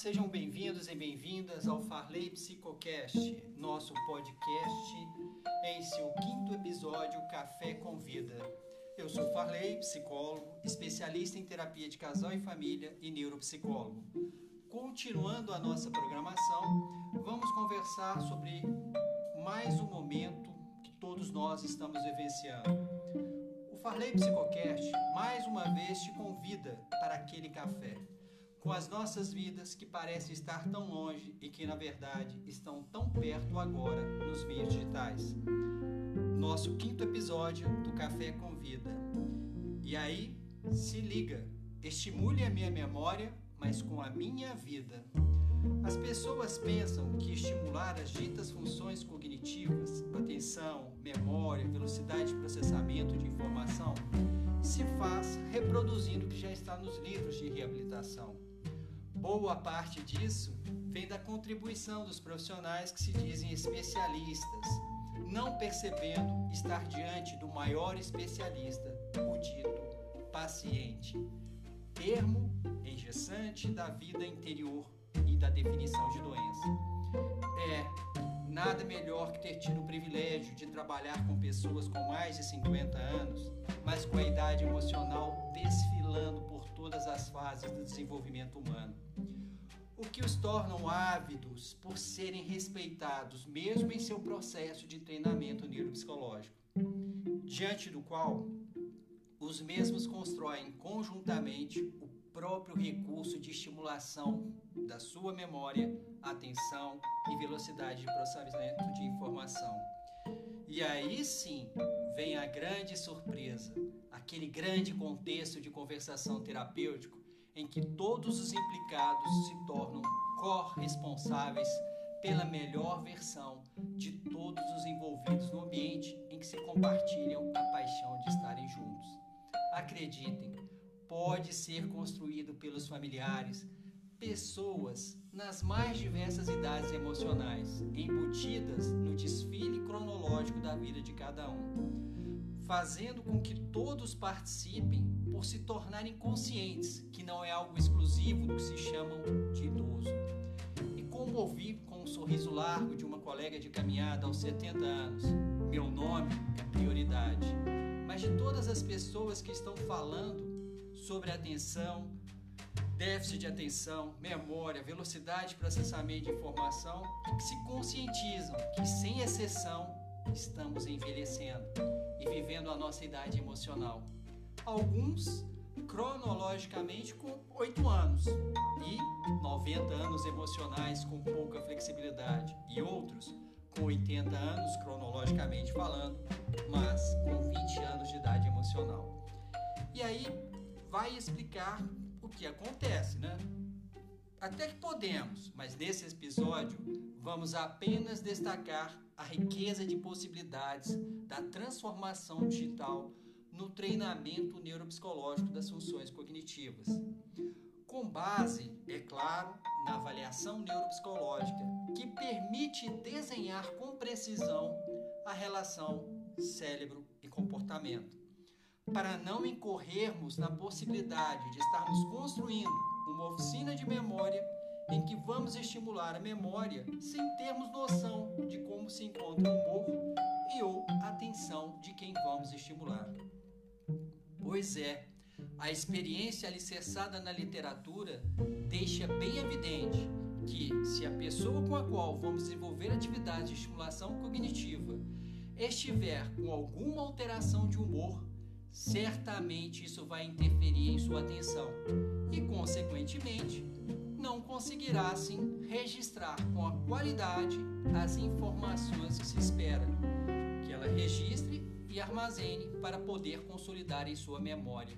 sejam bem-vindos e bem-vindas ao Farley Psicocast, nosso podcast em seu quinto episódio Café com Vida. Eu sou Farley, psicólogo, especialista em terapia de casal e família e neuropsicólogo. Continuando a nossa programação, vamos conversar sobre mais um momento que todos nós estamos vivenciando. O Farley Psicocast mais uma vez te convida para aquele café com as nossas vidas que parecem estar tão longe e que na verdade estão tão perto agora nos meios digitais. Nosso quinto episódio do Café com Vida. E aí, se liga, estimule a minha memória, mas com a minha vida. As pessoas pensam que estimular as ditas funções cognitivas, atenção, memória, velocidade de processamento de informação, se faz reproduzindo o que já está nos livros de reabilitação. Boa parte disso vem da contribuição dos profissionais que se dizem especialistas, não percebendo estar diante do maior especialista, o dito paciente, termo engessante da vida interior e da definição de doença. É nada melhor que ter tido o privilégio de trabalhar com pessoas com mais de 50 anos, mas com a idade emocional desfilando por todas as fases do desenvolvimento humano. O que os tornam ávidos por serem respeitados, mesmo em seu processo de treinamento neuropsicológico, diante do qual os mesmos constroem conjuntamente o próprio recurso de estimulação da sua memória, atenção e velocidade de processamento de informação. E aí sim vem a grande surpresa aquele grande contexto de conversação terapêutico em que todos os implicados se tornam corresponsáveis pela melhor versão de todos os envolvidos no ambiente em que se compartilham a paixão de estarem juntos. Acreditem, pode ser construído pelos familiares, pessoas nas mais diversas idades emocionais, embutidas no desfile cronológico da vida de cada um fazendo com que todos participem por se tornarem conscientes que não é algo exclusivo do que se chamam de idoso. E ouvi com um sorriso largo de uma colega de caminhada aos 70 anos, meu nome é prioridade. Mas de todas as pessoas que estão falando sobre atenção, déficit de atenção, memória, velocidade de processamento de informação, que se conscientizam que, sem exceção, estamos envelhecendo e vivendo a nossa idade emocional. Alguns cronologicamente com 8 anos e 90 anos emocionais com pouca flexibilidade, e outros com 80 anos cronologicamente falando, mas com 20 anos de idade emocional. E aí vai explicar o que acontece, né? Até que podemos, mas nesse episódio vamos apenas destacar a riqueza de possibilidades da transformação digital no treinamento neuropsicológico das funções cognitivas. Com base, é claro, na avaliação neuropsicológica, que permite desenhar com precisão a relação cérebro e comportamento. Para não incorrermos na possibilidade de estarmos construindo uma oficina de memória em que vamos estimular a memória sem termos noção de como se encontra o humor e ou atenção de quem vamos estimular. Pois é, a experiência alicerçada na literatura deixa bem evidente que, se a pessoa com a qual vamos desenvolver atividades de estimulação cognitiva estiver com alguma alteração de humor, certamente isso vai interferir em sua atenção e, consequentemente, não conseguirá assim registrar com a qualidade as informações que se espera que ela registre e armazene para poder consolidar em sua memória.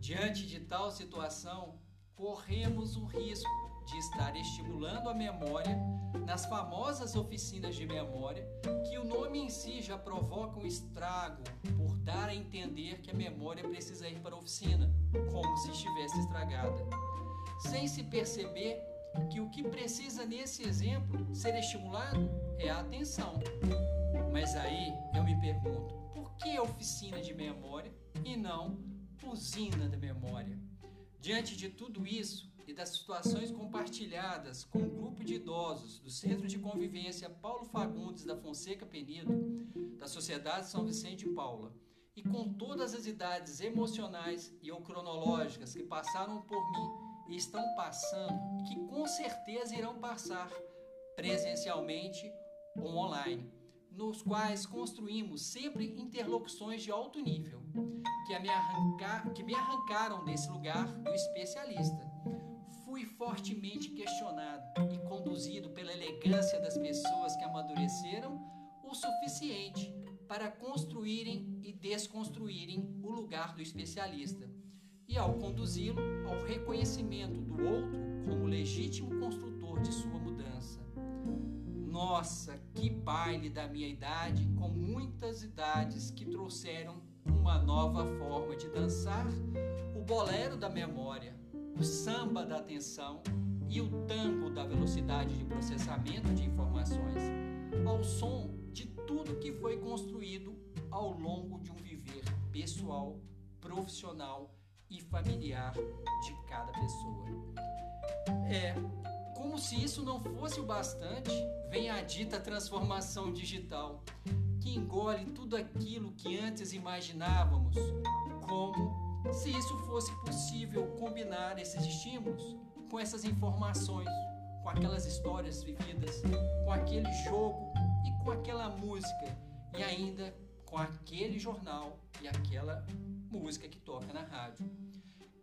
Diante de tal situação, corremos o risco de estar estimulando a memória nas famosas oficinas de memória, que o nome em si já provoca um estrago por dar a entender que a memória precisa ir para a oficina, como se estivesse estragada sem se perceber que o que precisa nesse exemplo ser estimulado é a atenção. Mas aí eu me pergunto, por que oficina de memória e não usina da memória? Diante de tudo isso, e das situações compartilhadas com o grupo de idosos do Centro de Convivência Paulo Fagundes da Fonseca Penido, da Sociedade São Vicente Paula, e com todas as idades emocionais e ou cronológicas que passaram por mim e estão passando que com certeza irão passar presencialmente ou online, nos quais construímos sempre interlocuções de alto nível, que me, arrancar, que me arrancaram desse lugar do especialista. Fui fortemente questionado e conduzido pela elegância das pessoas que amadureceram o suficiente para construírem e desconstruírem o lugar do especialista, e ao conduzi-lo ao reconhecimento do outro como legítimo construtor de sua mudança. Nossa, que baile da minha idade, com muitas idades que trouxeram uma nova forma de dançar, o bolero da memória, o samba da atenção e o tango da velocidade de processamento de informações, ao som de tudo que foi construído ao longo de um viver pessoal, profissional e familiar de cada pessoa. É, como se isso não fosse o bastante, vem a dita transformação digital, que engole tudo aquilo que antes imaginávamos, como se isso fosse possível combinar esses estímulos com essas informações, com aquelas histórias vividas, com aquele jogo e com aquela música, e ainda com aquele jornal e aquela música que toca na rádio.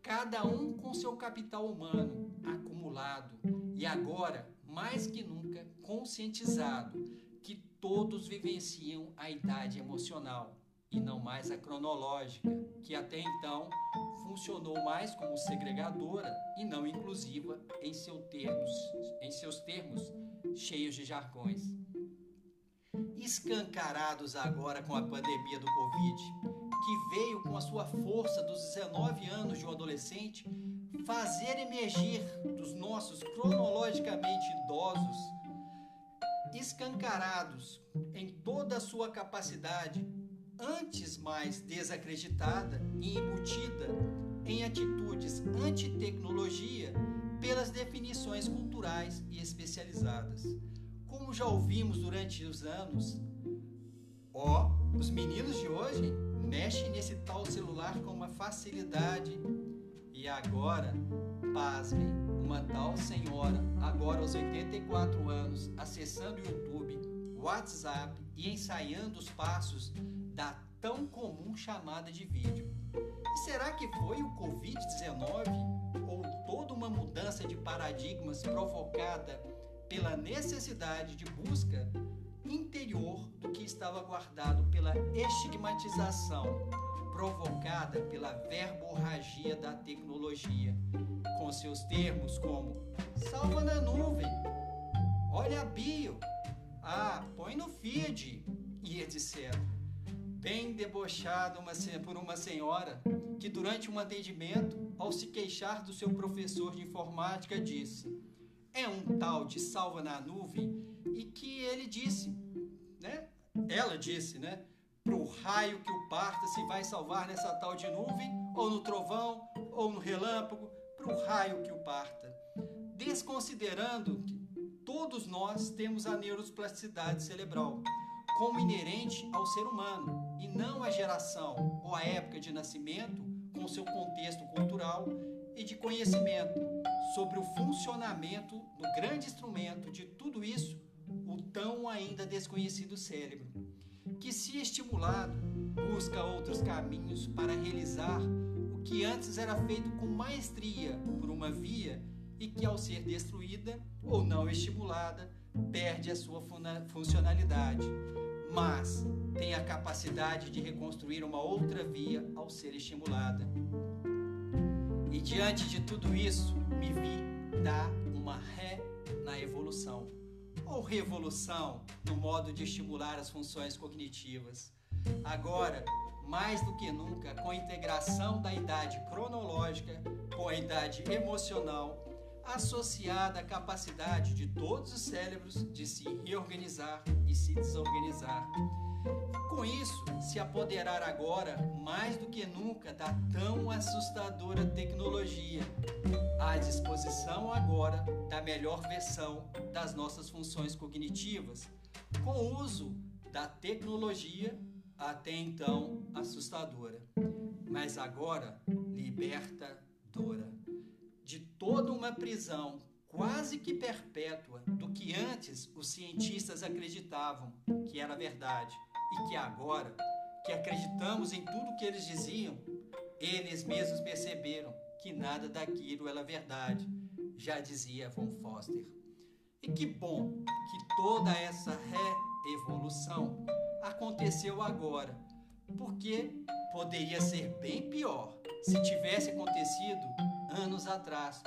Cada um com seu capital humano acumulado e agora, mais que nunca, conscientizado que todos vivenciam a idade emocional e não mais a cronológica, que até então funcionou mais como segregadora e não inclusiva em, seu termos, em seus termos cheios de jargões. Escancarados agora com a pandemia do Covid, que veio com a sua força dos 19 anos de um adolescente fazer emergir dos nossos cronologicamente idosos, escancarados em toda a sua capacidade, antes mais desacreditada e embutida em atitudes anti-tecnologia pelas definições culturais e especializadas. Como já ouvimos durante os anos, ó, os meninos de hoje mexem nesse tal celular com uma facilidade e agora, pasmem, uma tal senhora, agora aos 84 anos, acessando o YouTube, WhatsApp e ensaiando os passos da tão comum chamada de vídeo. E será que foi o Covid-19 ou toda uma mudança de paradigmas provocada pela necessidade de busca interior do que estava guardado pela estigmatização provocada pela verborragia da tecnologia, com seus termos como salva na nuvem, olha a bio, ah, põe no feed e etc. Bem debochado uma, por uma senhora que, durante um atendimento, ao se queixar do seu professor de informática, disse: É um tal de salva na nuvem e que ele disse, né? Ela disse, né? Pro raio que o parta se vai salvar nessa tal de nuvem, ou no trovão, ou no relâmpago, pro raio que o parta. Desconsiderando que todos nós temos a neuroplasticidade cerebral como inerente ao ser humano e não a geração ou a época de nascimento com seu contexto cultural e de conhecimento sobre o funcionamento do grande instrumento de tudo isso, o tão ainda desconhecido cérebro que, se estimulado, busca outros caminhos para realizar o que antes era feito com maestria por uma via e que, ao ser destruída ou não estimulada, perde a sua funcionalidade, mas tem a capacidade de reconstruir uma outra via ao ser estimulada. E diante de tudo isso, me vi dar uma ré na evolução ou revolução no modo de estimular as funções cognitivas. Agora, mais do que nunca, com a integração da idade cronológica com a idade emocional, associada à capacidade de todos os cérebros de se reorganizar e se desorganizar. Com isso, se apoderar agora, mais do que nunca, da tão assustadora tecnologia, à disposição agora da melhor versão das nossas funções cognitivas, com o uso da tecnologia até então assustadora, mas agora libertadora, uma prisão quase que perpétua do que antes os cientistas acreditavam que era verdade e que agora, que acreditamos em tudo que eles diziam, eles mesmos perceberam que nada daquilo era verdade, já dizia Von Foster. E que bom que toda essa reevolução aconteceu agora, porque poderia ser bem pior se tivesse acontecido anos atrás,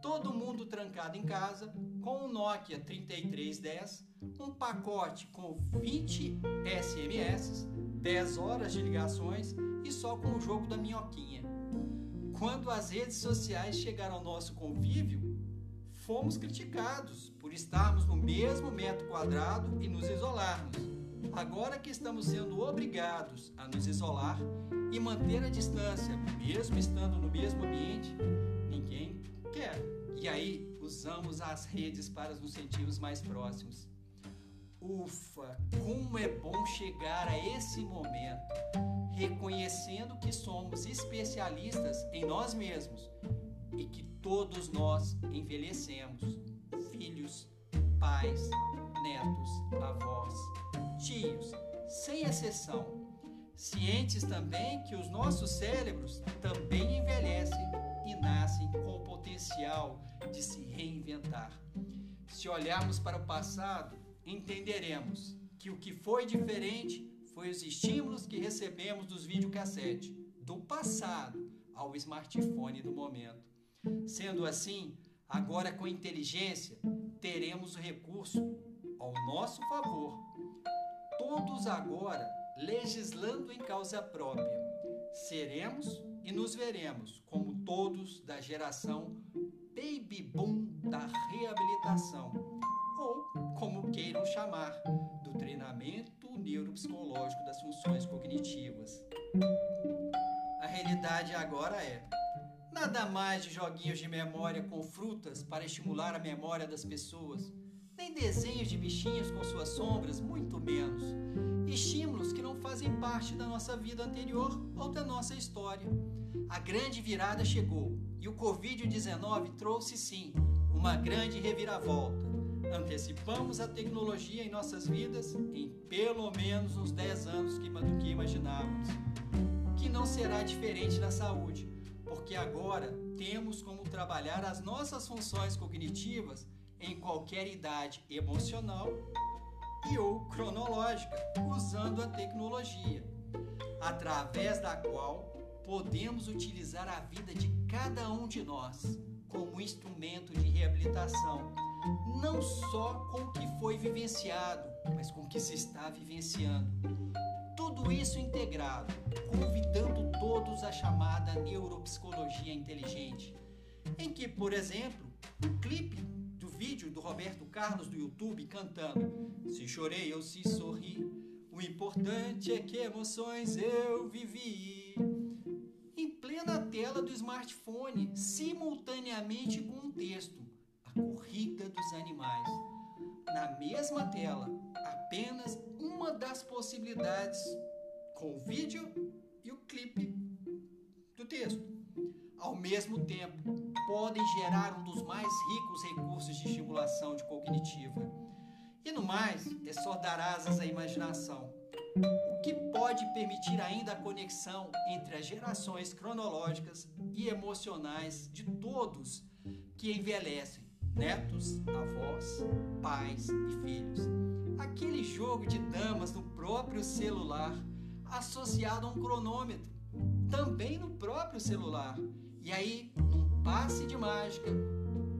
todo mundo trancado em casa com um Nokia 3310, um pacote com 20 SMS, 10 horas de ligações e só com o jogo da minhoquinha. Quando as redes sociais chegaram ao nosso convívio, fomos criticados por estarmos no mesmo metro quadrado e nos isolarmos. Agora que estamos sendo obrigados a nos isolar e manter a distância, mesmo estando no mesmo ambiente, usamos as redes para nos sentirmos mais próximos. Ufa, como é bom chegar a esse momento, reconhecendo que somos especialistas em nós mesmos e que todos nós envelhecemos, filhos, pais, netos, avós, tios, sem exceção. Cientes também que os nossos cérebros também envelhecem e nascem com o potencial de se Se olharmos para o passado, entenderemos que o que foi diferente foi os estímulos que recebemos dos videocassetes do passado ao smartphone do momento. Sendo assim, agora com inteligência, teremos o recurso ao nosso favor. Todos agora legislando em causa própria. Seremos e nos veremos como todos da geração baby boom da reabilitação, ou como queiram chamar, do treinamento neuropsicológico das funções cognitivas. A realidade agora é nada mais de joguinhos de memória com frutas para estimular a memória das pessoas, nem desenhos de bichinhos com suas sombras, muito menos. Estímulos que não fazem parte da nossa vida anterior ou da nossa história. A grande virada chegou e o Covid-19 trouxe sim uma grande reviravolta. Antecipamos a tecnologia em nossas vidas em pelo menos uns 10 anos do que imaginávamos. Que não será diferente na saúde, porque agora temos como trabalhar as nossas funções cognitivas em qualquer idade emocional e ou cronológica, usando a tecnologia, através da qual podemos utilizar a vida de cada um de nós como instrumento de reabilitação, não só com o que foi vivenciado, mas com o que se está vivenciando. Tudo isso integrado, convidando todos à chamada neuropsicologia inteligente, em que, por exemplo, o clipe vídeo do Roberto Carlos do YouTube cantando Se chorei ou se sorri, o importante é que emoções eu vivi plena tela do smartphone, simultaneamente com um texto: A Corrida dos Animais. Na mesma tela, apenas uma das possibilidades com o vídeo e o clipe do texto. Ao mesmo tempo, podem gerar um dos mais ricos recursos de estimulação de cognitiva. E no mais, é só dar asas à imaginação o que pode permitir ainda a conexão entre as gerações cronológicas e emocionais de todos que envelhecem, netos, avós, pais e filhos. Aquele jogo de damas no próprio celular, associado a um cronômetro, também no próprio celular. E aí, passe de mágica,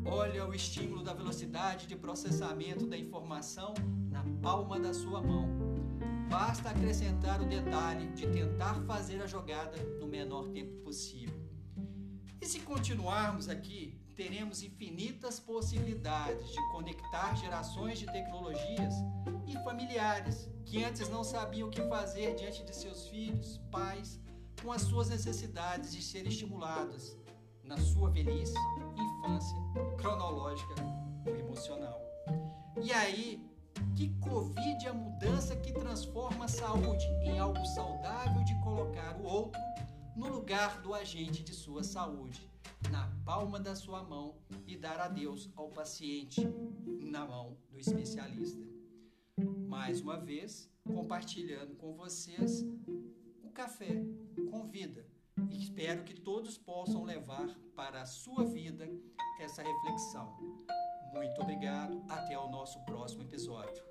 olha o estímulo da velocidade de processamento da informação na palma da sua mão. Basta acrescentar o detalhe de tentar fazer a jogada no menor tempo possível. E se continuarmos aqui, teremos infinitas possibilidades de conectar gerações de tecnologias e familiares que antes não sabiam o que fazer diante de seus filhos, pais, com as suas necessidades de serem estimulados na sua velhice, infância, cronológica ou emocional. E aí, que Covid é a mudança que transforma a saúde em algo saudável de colocar o outro no lugar do agente de sua saúde, na palma da sua mão e dar adeus ao paciente na mão do especialista. Mais uma vez, compartilhando com vocês o café com vida. Espero que todos possam levar para a sua vida essa reflexão. Muito obrigado, até o nosso próximo episódio.